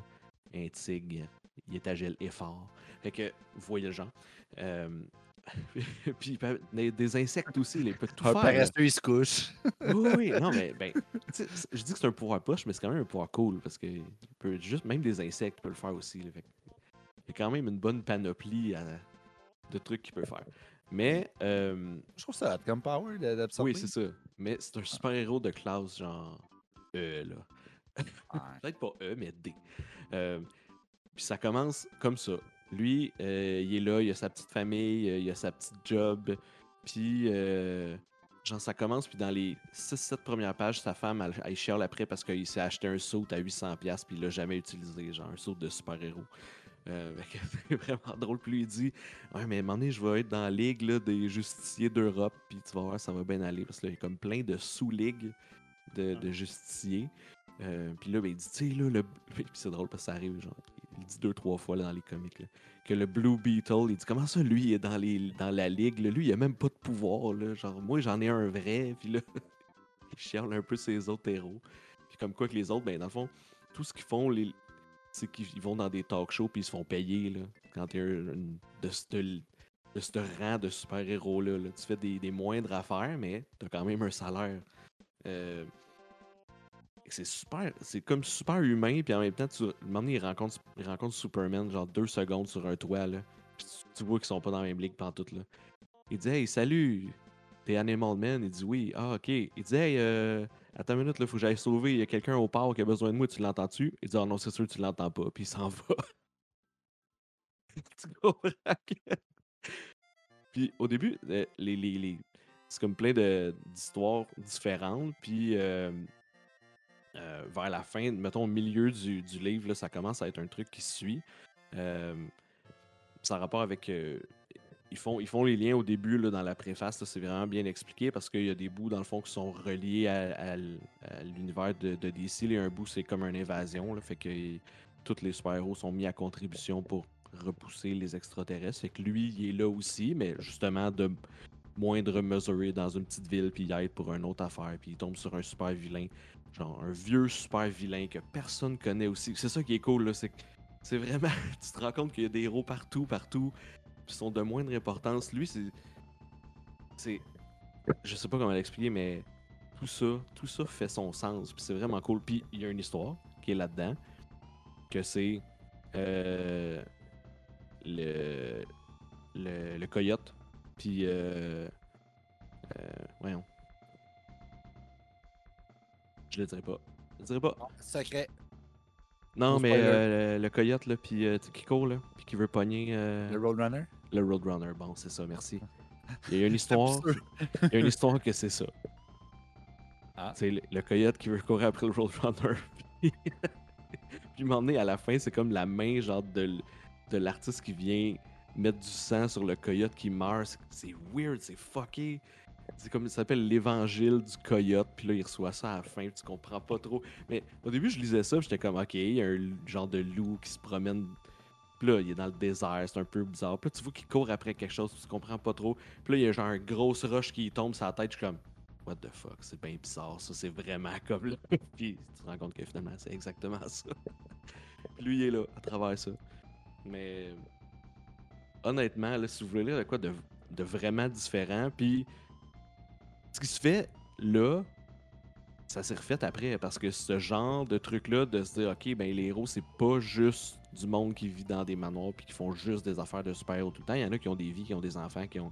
Un tigre, il est agile et fort. Fait que, voyez le genre. Euh, puis peut- des, des insectes aussi, il peut tout Un faire. paresseux, il se couche. Oui, oui, non, mais ben, je dis que c'est un pouvoir poche, mais c'est quand même un pouvoir cool parce que peut juste, même des insectes, peut le faire aussi. il y a quand même une bonne panoplie à- de trucs qu'il peut faire. Mais, euh, Je trouve ça comme power d'absorber. oui, c'est ça. Mais c'est un super-héros de classe genre E, là. Peut-être pas E, mais D. Euh, puis ça commence comme ça. Lui, euh, il est là, il a sa petite famille, euh, il a sa petite job. Puis, euh, genre, ça commence, puis dans les 6-7 premières pages, sa femme, elle, elle chiale après parce qu'il s'est acheté un saut à 800$, puis il l'a jamais utilisé, genre un saut de super-héros. Euh, que c'est vraiment drôle. Puis lui, il dit Ouais, mais à un moment donné, je vais être dans la ligue là, des justiciers d'Europe, puis tu vas voir, ça va bien aller. Parce qu'il y a comme plein de sous-ligues de, de justiciers. Euh, puis là, ben, il dit, tu sais, là, le... puis c'est drôle parce que ça arrive, genre, il dit deux, trois fois dans les comics, que le Blue Beetle, il dit, comment ça, lui, il est dans, la ligue, lui, il a même pas de pouvoir, genre, moi, j'en ai un vrai, puis là, il chiale un peu ses autres héros. Puis comme quoi que les autres, ben, dans le fond, tout ce qu'ils font, c'est qu'ils vont dans des talk shows, puis ils se font payer, là, quand t'es de ce de ce rang de super-héros-là, là. tu fais des, des moindres affaires, mais t'as quand même un salaire. Euh, c'est super, c'est comme super humain, puis en même temps, tu, moment il rencontre, il rencontre Superman, genre deux secondes sur un toit, là. Puis tu, vois qu'ils sont pas dans la même ligue pantoute, là. Il dit, hey, salut, t'es Animal Man? Il dit, oui, ah, ok. Il dit, hey, euh, attends une minute, là, faut que j'aille sauver, il y a quelqu'un au port qui a besoin de moi, tu l'entends-tu? Il dit, ah non, c'est sûr, tu l'entends pas, puis il s'en va. Puis au début, euh, les, les, c'est comme plein d'histoires différentes. Puis euh, euh, vers la fin, mettons au milieu du, livre, ça commence à être un truc qui suit. Euh, ça a rapport avec. euh, ils, font, ils font les liens au début dans la préface, c'est vraiment bien expliqué parce qu'il y a des bouts dans le fond qui sont reliés à, l'univers de, de DC. Et un bout, c'est comme une invasion. Fait que tous les super-héros sont mis à contribution pour repousser les extraterrestres. Fait que lui, il est là aussi, mais justement de moindre mesuré dans une petite ville, puis il aide pour une autre affaire, puis il tombe sur un super vilain, genre un vieux super vilain que personne connaît aussi. C'est ça qui est cool, là, c'est c'est vraiment, tu te rends compte qu'il y a des héros partout, partout, qui sont de moindre importance. Lui, c'est, c'est, je sais pas comment l'expliquer, mais tout ça, tout ça fait son sens, puis c'est vraiment cool. Puis il y a une histoire qui est là-dedans, que c'est euh, le, le, le coyote, puis euh, euh, voyons, Je le dirai pas. Je le dirai pas. Bon, secret. Non, mais euh, le coyote, là, puis euh, qui court, là, puis qui veut pogner euh, Le Roadrunner? le Roadrunner. Bon, c'est ça, merci. Il y a une histoire. Il y a une histoire que c'est ça. Ah. C'est le, le coyote qui veut courir après le Roadrunner. Puis, puis m'emmener à la fin, c'est comme la main genre de, de l'artiste qui vient mettre du sang sur le coyote qui meurt. C'est- C'est weird, c'est fucké. C'est comme ça s'appelle l'évangile du coyote. Puis là, il reçoit ça à la fin. Tu comprends pas trop. Mais au début, je lisais ça. J'étais comme, ok, il y a un genre de loup qui se promène. Puis là, il est dans le désert. C'est un peu bizarre. Puis là, tu vois qu'il court après quelque chose. Tu comprends pas trop. Puis là, il y a genre une grosse roche qui tombe sur la tête. Je suis comme, what the fuck, c'est bien bizarre. Ça, c'est vraiment comme là. Puis tu te rends compte que finalement, c'est exactement ça. Puis lui, il est là, à travers ça. Mais honnêtement, là, si vous voulez lire de quoi de, de vraiment différent, puis ce qui se fait là, ça s'est refait après parce que ce genre de truc-là, de se dire, ok, ben les héros, c'est pas juste du monde qui vit dans des manoirs puis qui font juste des affaires de super-héros tout le temps. Il y en a qui ont des vies, qui ont des enfants, qui ont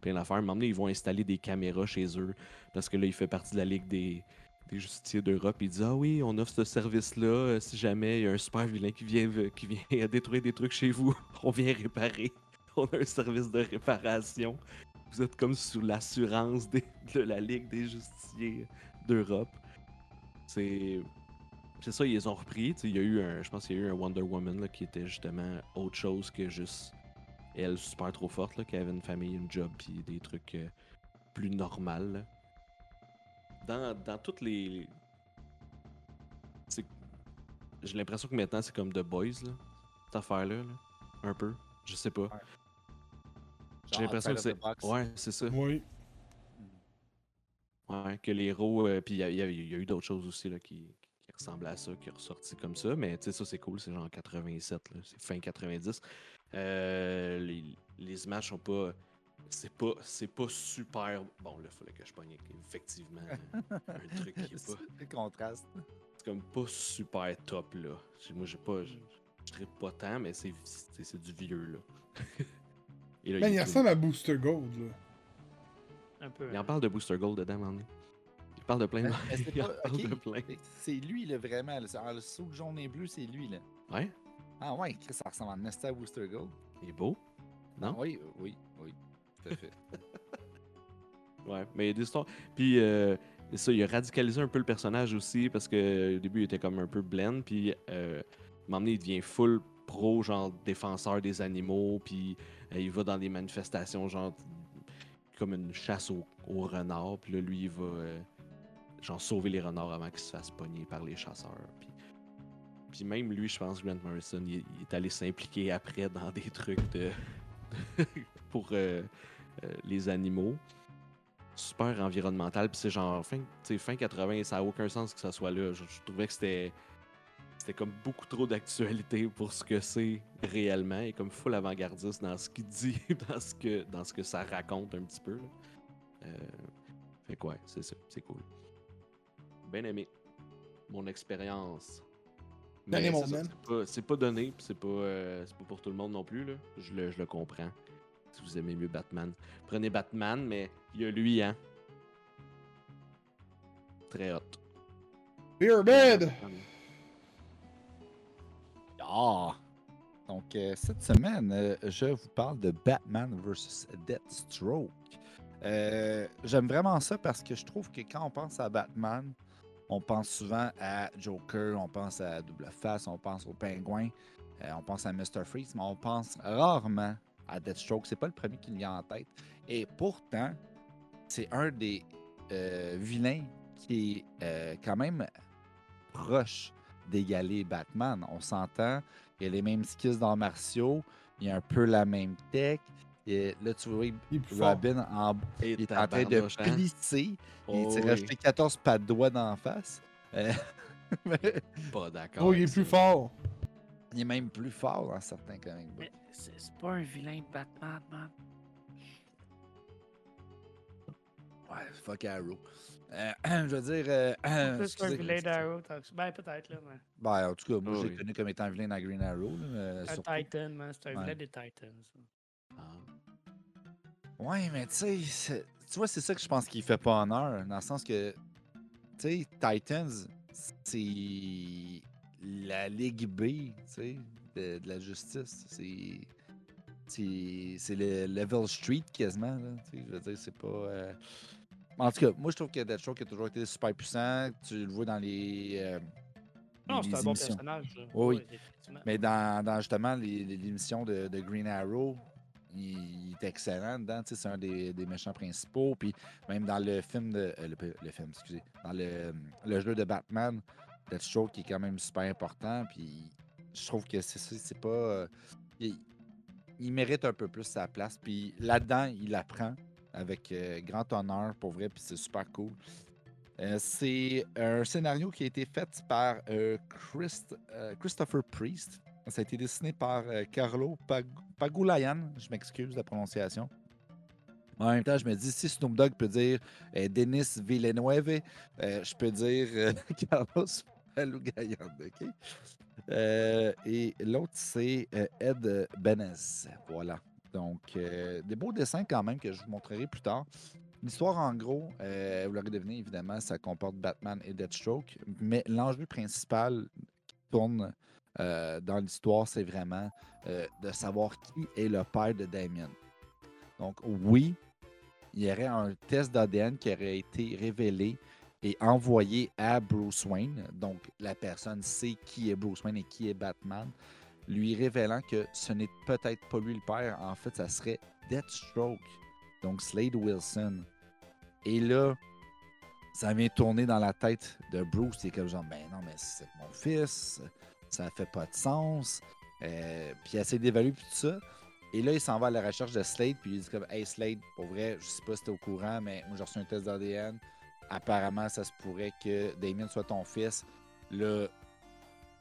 plein d'affaires. Donné, ils vont installer des caméras chez eux parce que là, il fait partie de la Ligue des, justiciers d'Europe. Il dit Ah oui, on offre ce service-là. euh, Si jamais il y a un super vilain qui vient, qui vient détruire des trucs chez vous, on vient réparer. On a un service de réparation. Vous êtes comme sous l'assurance de la Ligue des justiciers d'Europe. C'est. C'est ça, ils les ont repris. Il y a eu un. Je pense qu'il y a eu un Wonder Woman là, qui était justement autre chose que juste elle super trop forte, là, qui avait une famille, une job, puis des trucs euh, plus normales. là. Dans, dans toutes les. J'ai l'impression que maintenant c'est comme The Boys, là, cette affaire-là. là. Un peu. Je sais pas. J'ai l'impression que c'est. Ouais, c'est ça. Oui. Ouais, que les héros. euh, puis il y, a- y y eu d'autres choses aussi là, qui, qui ressemblaient à ça, qui sont ressorties comme ça. Mais tu sais, ça c'est cool, c'est genre 87, là, c'est fin 90. Euh, les, les images sont pas. C'est pas, c'est pas super. Bon, là, il fallait que je pogne effectivement un truc qui est pas. Le contraste. C'est comme pas super top là. Moi, j'ai pas. Je je pas tant, mais c'est, c'est, c'est du vieux là. Et là, Man, il ressemble à Booster Gold, là. Un peu. Il en parle de Booster Gold dedans, man. Il parle de plein de. Mais- mais c'est il en pas- parle ok. de plein. C'est lui, là, vraiment. ah, le saut jaune et bleu, c'est lui, là. Ouais, Ah ouais, Chris, ça ressemble à Nesta Booster Gold. il est beau. Non? Oui, oui, oui. Tout à fait. Ouais, mais il y a des histoires. Puis, euh, ça, il a radicalisé un peu le personnage aussi parce que au début, il était comme un peu blend. Puis, euh, à un moment donné, il devient full pro, genre défenseur des animaux. Puis, euh, il va dans des manifestations, genre comme une chasse au, au renard. Puis là, lui, il va euh, genre sauver les renards avant qu'ils se fassent pogner par les chasseurs. Puis, même lui, je pense, Grant Morrison, il, est allé s'impliquer après dans des trucs de pour euh, les animaux super environnemental. Puis c'est genre fin, fin 80, ça n'a aucun sens que ça soit là. Je trouvais que c'était c'était comme beaucoup trop d'actualité pour ce que c'est réellement et comme full avant-gardiste dans ce qu'il dit, dans ce que dans ce que ça raconte un petit peu. là. Euh, fait que ouais, c'est ça, c'est cool. Bien aimé. Mon expérience. Mais c'est pas- donné, c'est pas, euh, c'est pas pour tout le monde non plus. Là. Je, le, je le comprends. Si vous aimez mieux Batman. Prenez Batman, mais il y a lui, hein. Très hot. Beer bed! Ah! Donc, euh, cette semaine, euh, je vous parle de Batman vs. Deathstroke. Euh, J'aime vraiment ça parce que je trouve que quand on pense à Batman, on pense souvent à Joker, on pense à Double Face, on pense au Pingouin, on pense à Mr. Freeze, mais on pense rarement à Deathstroke. C'est pas le premier qui me vient en tête. Et pourtant, c'est un des vilains qui est quand même proche d'égaler Batman. On s'entend, il y a les mêmes skills dans martiaux, il y a un peu la même tech. Et là, tu vois. Robin en, il est en train de hein? plisser. Oh il s'est oui, rajouté 14 pas de doigts d'en face. Euh, Pas d'accord. Oh, il est plus fort. il est même plus fort dans certains comic books. Mais c'est pas un vilain Batman, man. Ouais, fuck Arrow. Euh, je veux dire. euh, C'est un excusez- vilain d'Arrow. Ben, peut-être, là. Mais... Ben, en tout cas, moi, Ah je l'ai oui. connu comme étant vilain dans Green Arrow. là, Un surtout. Titan, man. C'est un Ouais. vilain des Titans. Ah. Ouais, mais tu sais, c'est- tu vois, c'est ça que je pense qu'il fait pas honneur. Dans le sens que tu sais, Titans, c'est la Ligue B, tu sais, de, de la justice. C'est. C'est c'est le level street quasiment. Là, tu sais, je veux dire, c'est pas. euh, En tout cas, moi je trouve que Deathstroke a toujours été super puissant. Tu le vois dans les. euh, Non, c'est un bon personnage. là. Oui, oui. Mais dans, dans justement les- de, de Green Arrow, il, il est excellent dedans. tu sais, C'est un des, des méchants principaux. Puis même dans le film de. euh, le, le film, excusez. Dans le, le jeu de Batman, Deathstroke qui est quand même super important. Puis je trouve que c'est ça, c'est pas. euh, il, il mérite un peu plus sa place. Puis là-dedans, il apprend avec euh, grand honneur pour vrai. Puis c'est super cool. Euh, c'est un scénario qui a été fait par euh, Christ- Christopher Priest. Ça a été dessiné par Carlo Pag- Pagulayan. Je m'excuse de la prononciation. En même temps, je me dis, si Snoop Dogg peut dire Denis Villeneuve, je peux dire Carlos Pagulayan. OK? Euh, et l'autre, c'est Ed Benez. Voilà. Donc, euh, des beaux dessins quand même que je vous montrerai plus tard. L'histoire, en gros, euh, vous l'aurez deviné, évidemment, ça comporte Batman et Deathstroke. Mais l'enjeu principal qui tourne euh, dans l'histoire, c'est vraiment de savoir qui est le père de Damien. Donc, oui, il y aurait un test d'ADN qui aurait été révélé et envoyé à Bruce Wayne. Donc, la personne sait qui est Bruce Wayne et qui est Batman, lui révélant que ce n'est peut-être pas lui le père. En fait, ça serait Deathstroke, donc Slade Wilson. Et là, ça vient tourner dans la tête de Bruce. Il est comme genre, ben non, mais c'est mon fils, ça fait pas de sens. Euh, puis il essaie d'évaluer tout ça. Et là, il s'en va à la recherche de Slade, puis il dit comme, hey Slade, pour vrai, je sais pas si t'es au courant, mais moi j'ai reçu un test d'ADN. Apparemment, ça se pourrait que Damien soit ton fils. Là,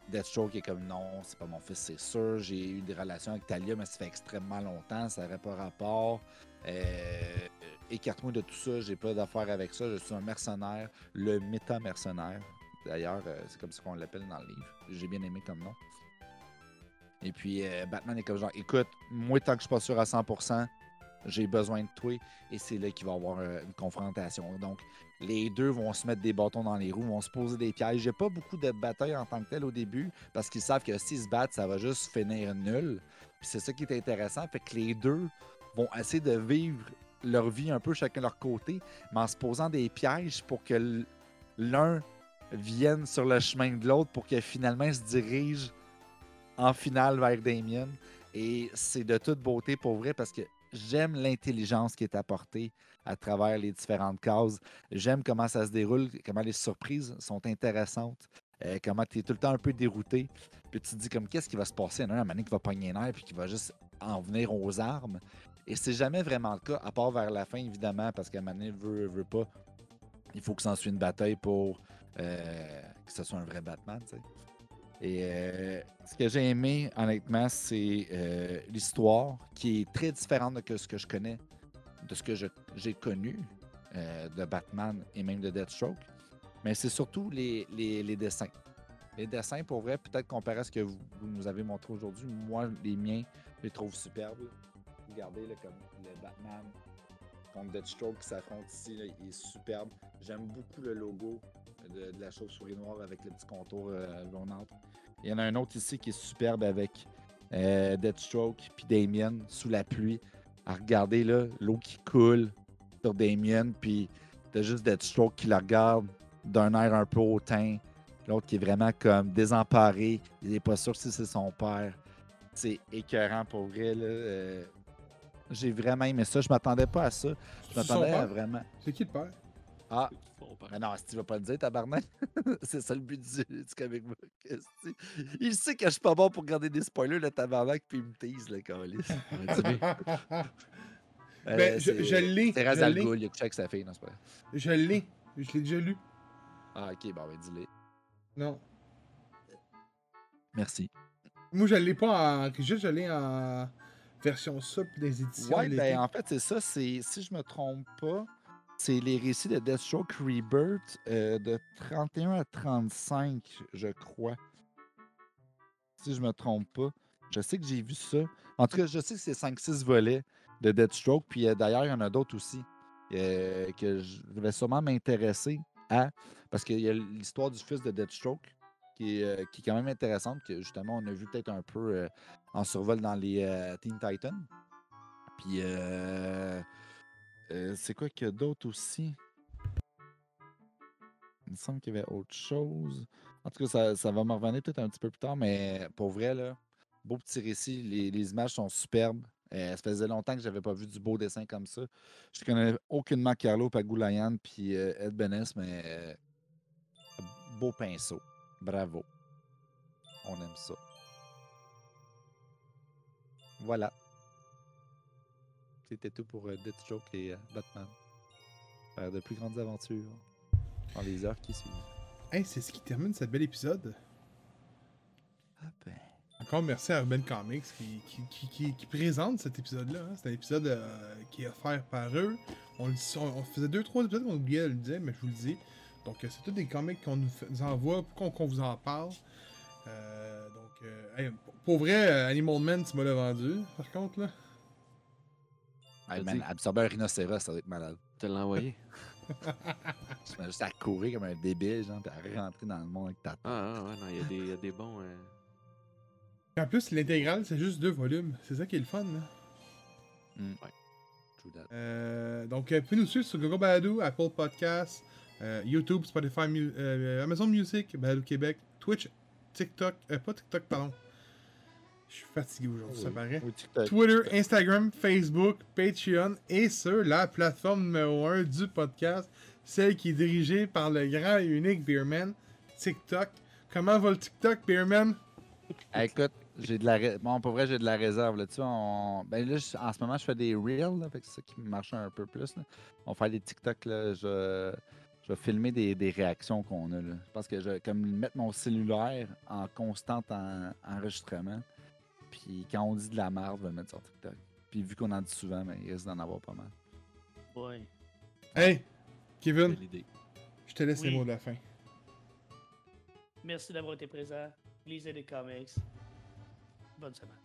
Deathstroke est comme non, c'est pas mon fils, c'est sûr. J'ai eu des relations avec Talia, mais ça fait extrêmement longtemps, ça n'aurait pas rapport. Euh, écarte-moi de tout ça, j'ai pas d'affaires avec ça, je suis un mercenaire, le méta-mercenaire. D'ailleurs, euh, c'est comme ça qu'on l'appelle dans le livre. J'ai bien aimé comme nom. Et puis euh, Batman est comme genre, écoute, moi tant que je suis pas sûr à 100%, j'ai besoin de toi. Et c'est là qu'il va y avoir euh, une confrontation. Donc, les deux vont se mettre des bâtons dans les roues, vont se poser des pièges. A pas beaucoup de batailles en tant que telles au début, parce qu'ils savent que s'ils se battent, ça va juste finir nul. Puis c'est ça qui est intéressant, fait que les deux vont essayer de vivre leur vie un peu chacun de leur côté, mais en se posant des pièges pour que l'un vienne sur le chemin de l'autre pour que finalement ils se dirige en finale vers Damien. Et c'est de toute beauté pour vrai parce que j'aime l'intelligence qui est apportée à travers les différentes cases. J'aime comment ça se déroule, comment les surprises sont intéressantes, euh, comment tu es tout le temps un peu dérouté. Puis tu te dis comme qu'est-ce qui va se passer? Il y en a un, moment qui va pogner un air puis qui va juste en venir aux armes. Et c'est jamais vraiment le cas, à part vers la fin, évidemment, parce qu'à un moment donné, veut, pas. Il faut que ça en suive une bataille pour euh, que ce soit un vrai Batman, tu sais. Et euh, ce que j'ai aimé, honnêtement, c'est euh, l'histoire qui est très différente de ce que je connais, de ce que j'ai connu euh, de Batman et même de Deathstroke. Mais c'est surtout les, dessins. Les dessins, pour vrai, peut-être comparé à ce que vous, nous avez montré aujourd'hui, moi, les miens, je les trouve superbes. Regardez, comme le Batman contre Deathstroke qui s'affronte ici, il est superbe. J'aime beaucoup le logo de, la chauve-souris noire avec le petit contour jaunâtre. Il y en a un autre ici qui est superbe avec euh, Deathstroke puis Damien sous la pluie. À regarder là, l'eau qui coule sur Damien, puis t'as juste Deathstroke qui la regarde d'un air un peu hautain. L'autre qui est vraiment comme désemparé. Il n'est pas sûr si c'est son père. C'est écœurant pour vrai. Là. euh, J'ai vraiment aimé ça. Je m'attendais pas à ça. Je m'attendais à vraiment. C'est qui le père? Ah, Son père. mais non, si tu vas pas le dire, tabarnak. c'est ça le but du, du comic book. Il sait que je suis pas bon pour garder des spoilers, le tabarnak, puis il me tease, le calice. Euh, Ben, je- l'ai, C'est Raz je Al l'ai. Ghul, il a couché avec sa fille, non, c'est pas vrai. Je l'ai. Je l'ai déjà lu. Ah, ok, bon, ben, dis-le. Non. Merci. Moi, je l'ai pas en. Juste, je l'ai en version sub des éditions. Ouais, ben, en fait, c'est ça. C'est, si je me trompe pas, c'est les récits de Deathstroke Rebirth euh, de 31 à 35, je crois. Si je me trompe pas. Je sais que j'ai vu ça. En tout cas, je sais que c'est 5-6 volets de Deathstroke. Puis euh, d'ailleurs, il y en a d'autres aussi euh, que je vais sûrement m'intéresser. à. Parce qu'il y a l'histoire du fils de Deathstroke qui est, qui est quand même intéressante, que justement, on a vu peut-être un peu en survol dans les Teen Titans. Puis, euh, c'est quoi qu'il y a d'autre aussi? Il me semble qu'il y avait autre chose. En tout cas, ça, ça va me revenir peut-être un petit peu plus tard, mais pour vrai, là, beau petit récit. Les, images sont superbes. Euh, ça faisait longtemps que j'avais pas vu du beau dessin comme ça. Je connais aucunement Carlo Pagulayan puis euh, Ed Benes, mais beau pinceau. Bravo. On aime ça. Voilà. C'était tout pour euh, Deathstroke et euh, Batman. Faire de plus grandes aventures dans les heures qui suivent. Hey, c'est ce qui termine ce bel épisode. Ah ben. Encore merci à Urban Comics qui, qui, qui, qui- qui présente cet épisode-là. hein. C'est un épisode euh, qui est offert par eux. On, le dit- on, on faisait deux, trois épisodes qu'on oubliait de le dire, mais je vous le dis. Donc, c'est tous des comics qu'on nous, envoie pour qu'on vous en parle. Euh, donc, euh, hey, pour- vrai, Animal Man, tu m'as le vendu, par contre, là. Hey, man, absorber un rhinocéros, ça doit être malade. te l'ai envoyé. Tu vas juste à courir comme un débile, genre, puis à rentrer dans le monde avec ta Ah, ah, ouais, non, il y, a des- il y a des bons. euh, en plus, l'intégrale, c'est juste deux volumes. C'est ça qui est le fun, là. True that. Euh, donc, euh, vous pouvez nous suivre sur Google Balado, Apple Podcasts, euh, YouTube, Spotify, euh, Amazon Music, Balado Québec, Twitch, TikTok, euh, pas TikTok, pardon. Je suis fatigué aujourd'hui, ça paraît. Oui. Twitter, Instagram, Facebook, Patreon et sur la plateforme numéro 1 du podcast, celle qui est dirigée par le grand et unique Beerman, TikTok. Comment va le TikTok, Beerman? Hey, écoute, j'ai de la ré- bon, pour vrai, j'ai de la réserve là-dessus. On... Ben là, je- en ce moment, je fais des reels, là, c'est ça qui me marche un peu plus. Là. On fait des TikTok, là, je... je vais filmer des, des réactions qu'on a. Là. Je pense que je vais comme mettre mon cellulaire en constant en- enregistrement. Puis quand on dit de la merde, je vais le mettre sur TikTok. Puis vu qu'on en dit souvent, ben, il risque d'en avoir pas mal. Ouais. Hey, Kevin, je te laisse les mots de la fin. Merci d'avoir été présent. Lisez des comics. Bonne semaine.